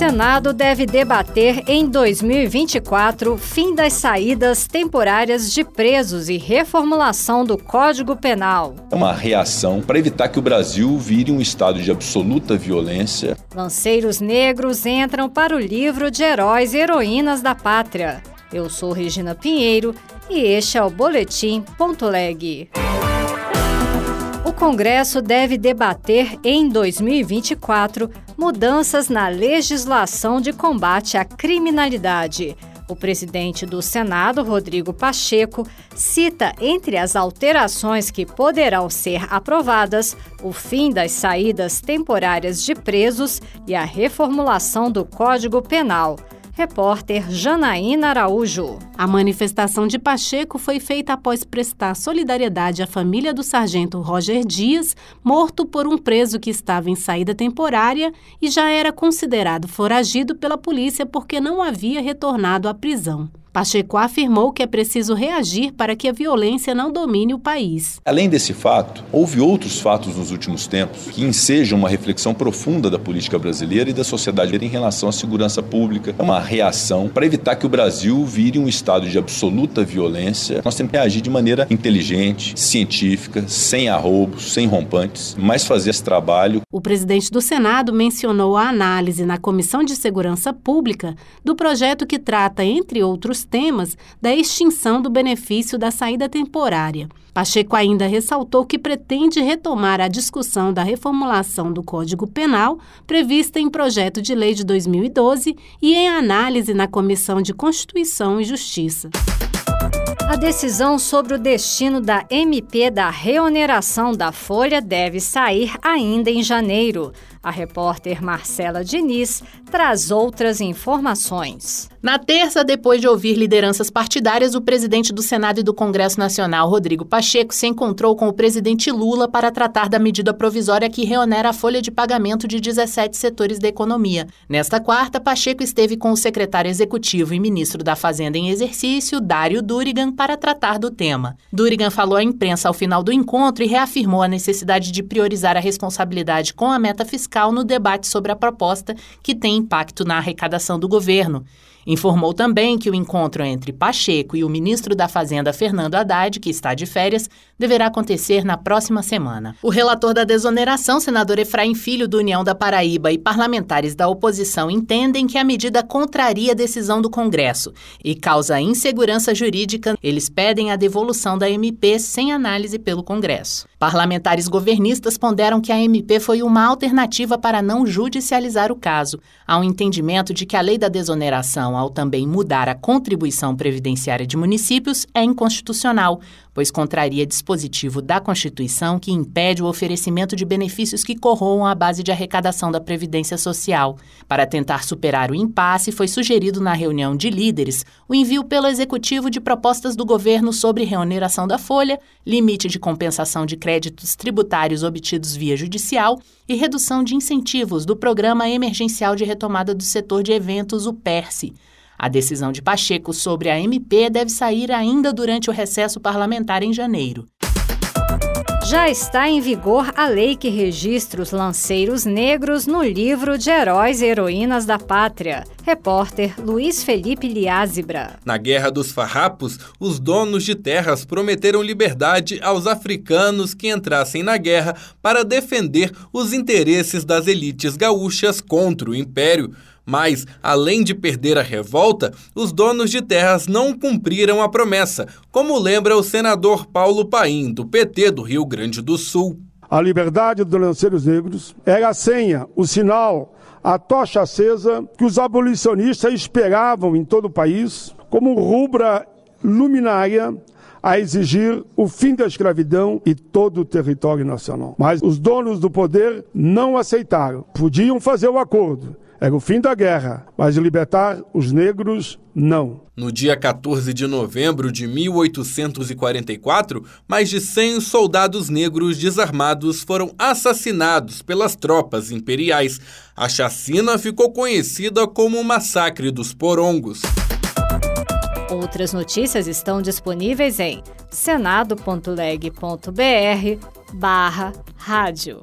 Senado deve debater em 2024 fim das saídas temporárias de presos e reformulação do Código Penal. É uma reação para evitar que o Brasil vire um estado de absoluta violência. Lanceiros negros entram para o livro de heróis e heroínas da pátria. Eu sou Regina Pinheiro e este é o Boletim Ponto Leg. O Congresso deve debater em 2024 mudanças na legislação de combate à criminalidade. O presidente do Senado, Rodrigo Pacheco, cita entre as alterações que poderão ser aprovadas o fim das saídas temporárias de presos e a reformulação do Código Penal. Repórter Janaína Araújo. A manifestação de Pacheco foi feita após prestar solidariedade à família do sargento Roger Dias, morto por um preso que estava em saída temporária e já era considerado foragido pela polícia porque não havia retornado à prisão. Pacheco afirmou que é preciso reagir para que a violência não domine o país. Além desse fato, houve outros fatos nos últimos tempos que ensejam uma reflexão profunda da política brasileira e da sociedade em relação à segurança pública. É uma reação para evitar que o Brasil vire um estado de absoluta violência. Nós temos que agir de maneira inteligente, científica, sem arroubos, sem rompantes, mas fazer esse trabalho. O presidente do Senado mencionou a análise na Comissão de Segurança Pública do projeto que trata, entre outros temas da extinção do benefício da saída temporária. Pacheco ainda ressaltou que pretende retomar a discussão da reformulação do Código Penal, prevista em projeto de lei de 2012 e em análise na Comissão de Constituição e Justiça. A decisão sobre o destino da MP da reoneração da folha deve sair ainda em janeiro. A repórter Marcela Diniz traz outras informações. Na terça, depois de ouvir lideranças partidárias, o presidente do Senado e do Congresso Nacional, Rodrigo Pacheco, se encontrou com o presidente Lula para tratar da medida provisória que reonera a folha de pagamento de 17 setores da economia. Nesta quarta, Pacheco esteve com o secretário executivo e ministro da Fazenda em exercício, Dário Durigan, para tratar do tema. Durigan falou à imprensa ao final do encontro e reafirmou a necessidade de priorizar a responsabilidade com a meta fiscal fiscal no debate sobre a proposta que tem impacto na arrecadação do governo. Informou também que o encontro entre Pacheco e o ministro da Fazenda, Fernando Haddad, que está de férias, deverá acontecer na próxima semana. O relator da desoneração, senador Efraim Filho, do União da Paraíba, e parlamentares da oposição entendem que a medida contraria a decisão do Congresso e causa insegurança jurídica. Eles pedem a devolução da MP sem análise pelo Congresso. Parlamentares governistas ponderam que a MP foi uma alternativa para não judicializar o caso, ao entendimento de que a lei da desoneração ao também mudar a contribuição previdenciária de municípios, é inconstitucional, pois contraria dispositivo da Constituição que impede o oferecimento de benefícios que corroam a base de arrecadação da Previdência Social. Para tentar superar o impasse, foi sugerido na reunião de líderes o envio pelo Executivo de propostas do governo sobre reoneração da folha, limite de compensação de créditos tributários obtidos via judicial e redução de incentivos do Programa Emergencial de Retomada do Setor de Eventos, o PERSE. A decisão de Pacheco sobre a MP deve sair ainda durante o recesso parlamentar em janeiro. Já está em vigor a lei que registra os lanceiros negros no livro de Heróis e Heroínas da Pátria. Repórter Luiz Felipe Liázebra. Na Guerra dos Farrapos, os donos de terras prometeram liberdade aos africanos que entrassem na guerra para defender os interesses das elites gaúchas contra o Império. Mas, além de perder a revolta, os donos de terras não cumpriram a promessa, como lembra o senador Paulo Paim, do PT do Rio Grande do Sul. A liberdade dos lanceiros negros era a senha, o sinal, a tocha acesa que os abolicionistas esperavam em todo o país como rubra luminária a exigir o fim da escravidão e todo o território nacional. Mas os donos do poder não aceitaram. Podiam fazer o acordo, era o fim da guerra, mas libertar os negros, não. No dia 14 de novembro de 1844, mais de 100 soldados negros desarmados foram assassinados pelas tropas imperiais. A chacina ficou conhecida como o Massacre dos Porongos. Outras notícias estão disponíveis em senado.leg.br barra rádio.